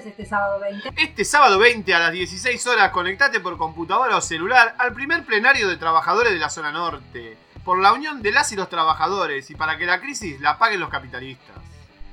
haces este sábado 20? Este sábado 20 a las 16 horas conectate por computadora o celular al primer plenario de trabajadores de la zona norte, por la unión de las y los trabajadores y para que la crisis la paguen los capitalistas.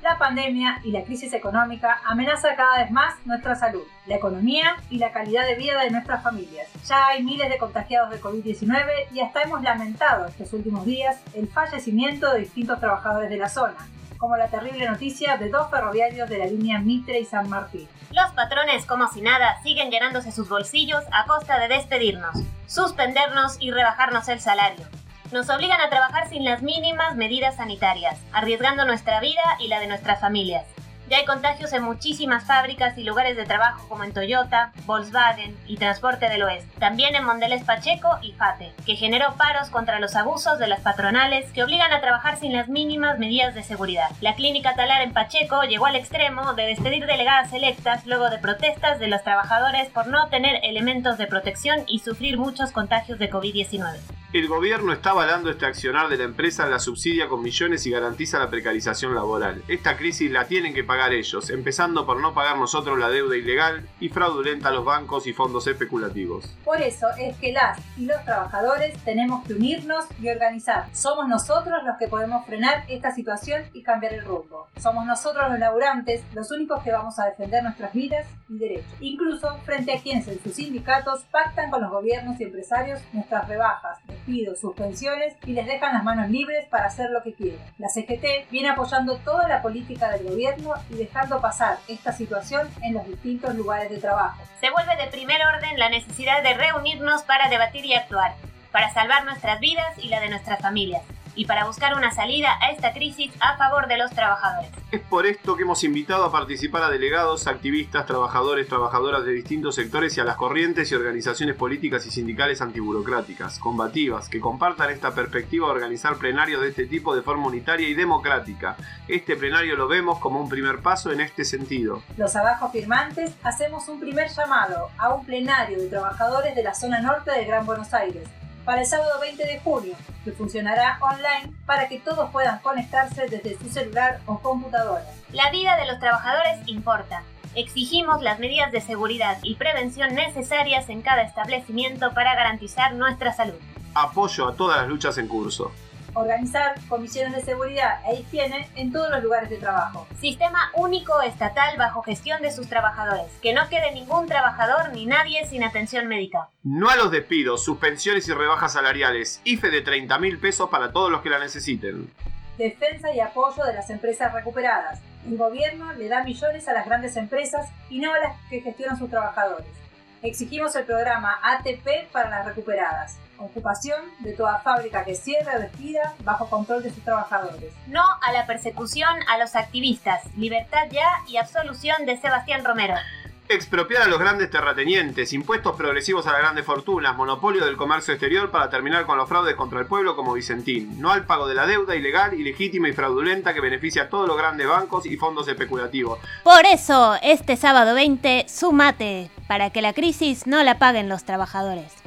La pandemia y la crisis económica amenazan cada vez más nuestra salud, la economía y la calidad de vida de nuestras familias. Ya hay miles de contagiados de COVID-19 y hasta hemos lamentado estos últimos días el fallecimiento de distintos trabajadores de la zona, como la terrible noticia de dos ferroviarios de la línea Mitre y San Martín. Los patrones, como si nada, siguen llenándose sus bolsillos a costa de despedirnos, suspendernos y rebajarnos el salario nos obligan a trabajar sin las mínimas medidas sanitarias, arriesgando nuestra vida y la de nuestras familias. Ya hay contagios en muchísimas fábricas y lugares de trabajo como en Toyota, Volkswagen y Transporte del Oeste. También en Mondelez Pacheco y FATE, que generó paros contra los abusos de las patronales que obligan a trabajar sin las mínimas medidas de seguridad. La clínica Talar en Pacheco llegó al extremo de despedir delegadas electas luego de protestas de los trabajadores por no tener elementos de protección y sufrir muchos contagios de COVID-19. El gobierno está avalando este accionar de la empresa, la subsidia con millones y garantiza la precarización laboral. Esta crisis la tienen que pagar ellos, empezando por no pagar nosotros la deuda ilegal y fraudulenta a los bancos y fondos especulativos. Por eso es que las y los trabajadores tenemos que unirnos y organizar. Somos nosotros los que podemos frenar esta situación y cambiar el rumbo. Somos nosotros los laburantes los únicos que vamos a defender nuestras vidas y derechos, incluso frente a quienes en sus sindicatos pactan con los gobiernos y empresarios nuestras rebajas despidos, suspensiones y les dejan las manos libres para hacer lo que quieren. La CGT viene apoyando toda la política del gobierno y dejando pasar esta situación en los distintos lugares de trabajo. Se vuelve de primer orden la necesidad de reunirnos para debatir y actuar, para salvar nuestras vidas y la de nuestras familias y para buscar una salida a esta crisis a favor de los trabajadores. Es por esto que hemos invitado a participar a delegados, activistas, trabajadores, trabajadoras de distintos sectores y a las corrientes y organizaciones políticas y sindicales antiburocráticas, combativas, que compartan esta perspectiva de organizar plenarios de este tipo de forma unitaria y democrática. Este plenario lo vemos como un primer paso en este sentido. Los abajo firmantes hacemos un primer llamado a un plenario de trabajadores de la zona norte de Gran Buenos Aires para el sábado 20 de junio, que funcionará online para que todos puedan conectarse desde su celular o computadora. La vida de los trabajadores importa. Exigimos las medidas de seguridad y prevención necesarias en cada establecimiento para garantizar nuestra salud. Apoyo a todas las luchas en curso organizar comisiones de seguridad e higiene en todos los lugares de trabajo. Sistema único estatal bajo gestión de sus trabajadores. Que no quede ningún trabajador ni nadie sin atención médica. No a los despidos, suspensiones y rebajas salariales. IFE de 30 mil pesos para todos los que la necesiten. Defensa y apoyo de las empresas recuperadas. El gobierno le da millones a las grandes empresas y no a las que gestionan sus trabajadores. Exigimos el programa ATP para las recuperadas ocupación de toda fábrica que cierre o despida bajo control de sus trabajadores. No a la persecución a los activistas, libertad ya y absolución de Sebastián Romero. Expropiar a los grandes terratenientes, impuestos progresivos a las grandes fortunas, monopolio del comercio exterior para terminar con los fraudes contra el pueblo como Vicentín. No al pago de la deuda ilegal, ilegítima y fraudulenta que beneficia a todos los grandes bancos y fondos especulativos. Por eso, este sábado 20, sumate, para que la crisis no la paguen los trabajadores.